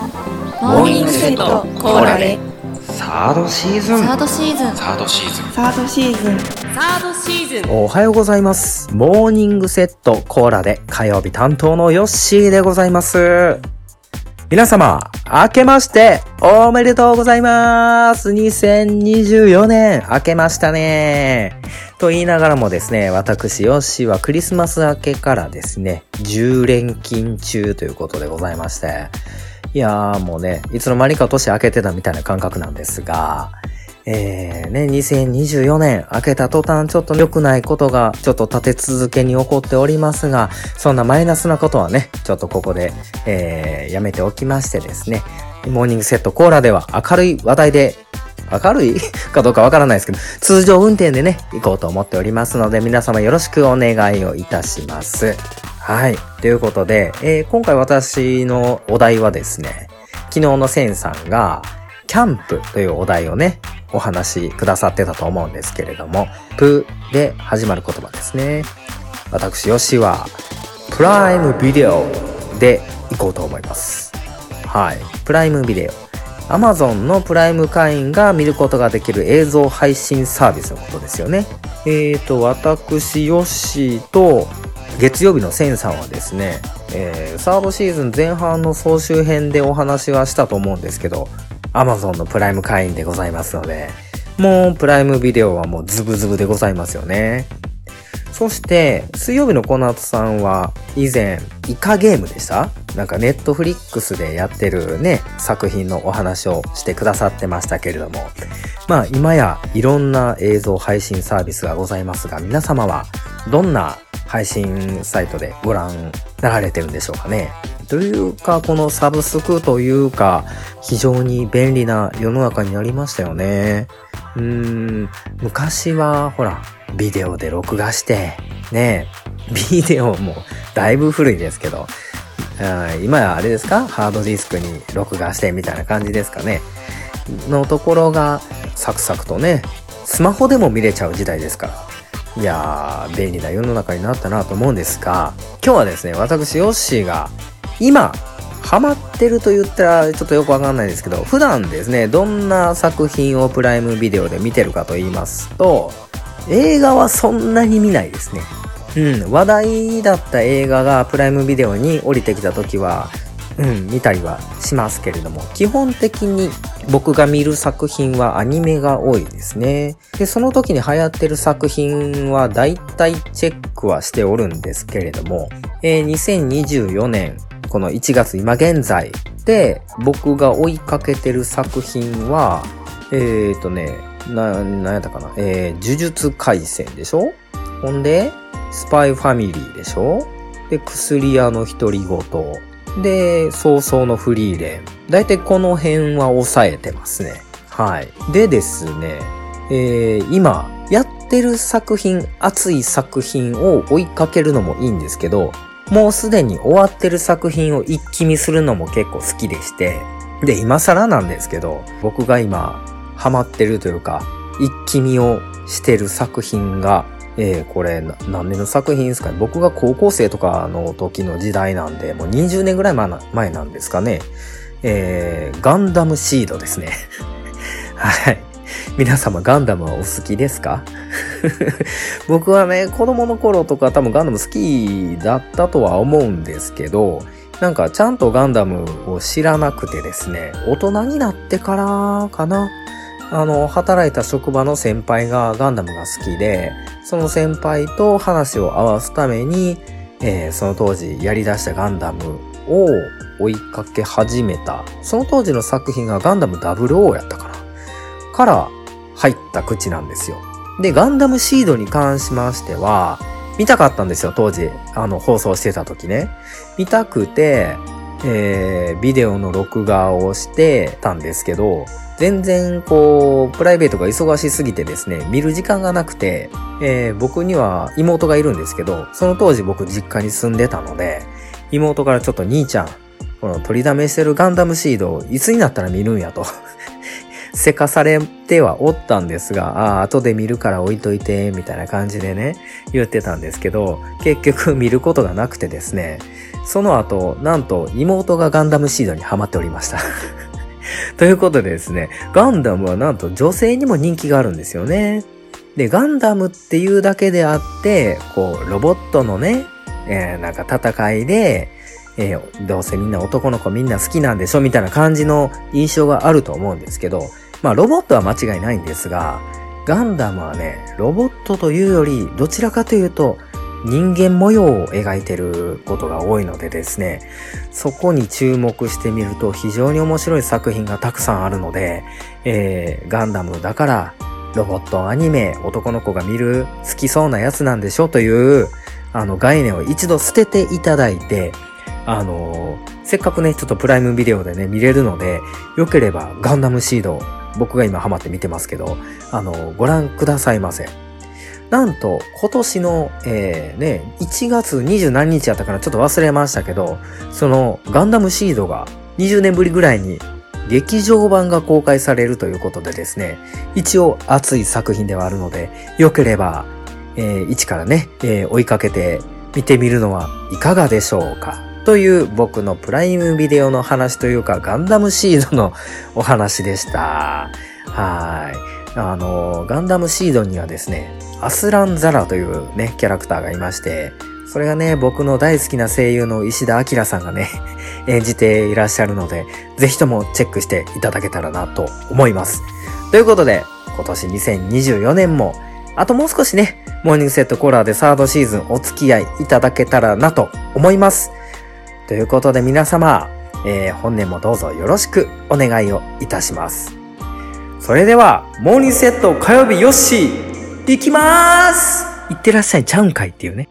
モーニングセットコーラでサードシーズンサードシーズンサードシーズンサードシーズンサードシーズンおはようございます。モーニングセットコーラで火曜日担当のヨッシーでございます。皆様、明けましておめでとうございます。2024年明けましたね。と言いながらもですね、私ヨッシーはクリスマス明けからですね、10連勤中ということでございまして、いやーもうね、いつの間にか年明けてたみたいな感覚なんですが、えー、ね、2024年明けた途端ちょっと良くないことがちょっと立て続けに起こっておりますが、そんなマイナスなことはね、ちょっとここで、えー、やめておきましてですね、モーニングセットコーラでは明るい話題で、明るい？かどうかわからないですけど、通常運転でね、行こうと思っておりますので、皆様よろしくお願いをいたします。はい。ということで、えー今回私のお題はですね、昨日のセンさんが、キャンプというお題をね、お話しくださってたと思うんですけれども、プで始まる言葉ですね。私、ヨシは、プライムビデオで行こうと思います。はい。プライムビデオ。Amazon のプライム会員が見ることができる映像配信サービスのことですよね。えーと、私、ヨッシーと月曜日のセンさんはですね、えーサードシーズン前半の総集編でお話はしたと思うんですけど、Amazon のプライム会員でございますので、もうプライムビデオはもうズブズブでございますよね。そして、水曜日のコナツさんは以前、イカゲームでした？なんかネットフリックスでやってるね、作品のお話をしてくださってましたけれども、まあ今やいろんな映像配信サービスがございますが、皆様はどんな配信サイトでご覧なられてるんでしょうかね。というか、このサブスクというか、非常に便利な世の中になりましたよね。うーん、昔は、ほら、ビデオで録画して、ね、ビデオもだいぶ古いですけど、今やあれですか？ハードディスクに録画してみたいな感じですかね。のところが、サクサクとね、スマホでも見れちゃう時代ですから。いやー、便利な世の中になったなと思うんですが、今日はですね、私、ヨッシーが、今、ハマってると言ったらちょっとよくわかんないですけど、普段ですね、どんな作品をプライムビデオで見てるかと言いますと、映画はそんなに見ないですね。うん、話題だった映画がプライムビデオに降りてきた時は、うん、見たりはしますけれども、基本的に僕が見る作品はアニメが多いですね。で、その時に流行ってる作品は大体チェックはしておるんですけれども、えー2024年、この1月今現在で僕が追いかけてる作品は、えーとね、な、なんやったかな、えー、呪術廻戦でしょ？ほんで、スパイファミリーでしょ？で、薬屋の独り言。で、早々のフリーレン。だいたいこの辺は抑えてますね。はい。でですね、えー、今、やってる作品、熱い作品を追いかけるのもいいんですけど、もうすでに終わってる作品を一気見するのも結構好きでして、で、今更なんですけど、僕が今、ハマってるというか、一気見をしてる作品が、えー、これ、何年の作品ですかね。僕が高校生とかの時の時代なんで、もう20年ぐらい前な前なんですかね。えー、ガンダムシードですね。はい。皆様ガンダムはお好きですか？僕はね、子供の頃とか多分ガンダム好きだったとは思うんですけど、なんかちゃんとガンダムを知らなくてですね、大人になってからかな。あの、働いた職場の先輩がガンダムが好きで、その先輩と話を合わすために、えーその当時やり出したガンダムを追いかけ始めた。その当時の作品がガンダム00やったかな。から入った口なんですよ。で、ガンダムシードに関しましては、見たかったんですよ、当時。あの、放送してた時ね。見たくて、えービデオの録画をしてたんですけど、全然こう、プライベートが忙しすぎてですね、見る時間がなくて、えー僕には妹がいるんですけど、その当時僕実家に住んでたので、妹からちょっと兄ちゃん、この取りだめしてるガンダムシードをいつになったら見るんやと。せかされてはおったんですが、ああ、後で見るから置いといて、みたいな感じでね、言ってたんですけど、結局見ることがなくてですね、その後、なんと妹がガンダムシードにハマっておりました。ということでですね、ガンダムはなんと女性にも人気があるんですよね。で、ガンダムっていうだけであって、こう、ロボットのね、えーなんか戦いで、えーどうせみんな男の子みんな好きなんでしょみたいな感じの印象があると思うんですけど、まあロボットは間違いないんですが、ガンダムはね、ロボットというより、どちらかというと、人間模様を描いてることが多いのでですね、そこに注目してみると非常に面白い作品がたくさんあるので、えーガンダムだから、ロボットアニメ、男の子が見る好きそうなやつなんでしょという、あの概念を一度捨てていただいて、あのーせっかくね、ちょっとプライムビデオでね、見れるので、よければガンダムシード、僕が今ハマって見てますけど、あのーご覧くださいませ。なんと、今年の、えー、ね、1月20何日やったかなちょっと忘れましたけど、そのガンダムシードが20年ぶりぐらいに劇場版が公開されるということでですね、一応熱い作品ではあるので、よければ、えー一からね、えー追いかけて見てみるのはいかがでしょうかという僕のプライムビデオの話というかガンダムシードのお話でした。はい。あの、ガンダムシードにはですね、アスラン・ザラというね、キャラクターがいまして、それがね、僕の大好きな声優の石田明さんがね、演じていらっしゃるので、ぜひともチェックしていただけたらなと思います。ということで、今年2024年も、あともう少しね、モーニングセットコーラーでサードシーズンお付き合いいただけたらなと思います。ということで皆様、えー本年もどうぞよろしくお願いをいたします。それでは、モーニングセット火曜日よっしー、行きまーすいってらっしゃいちゃうんかいっていうね。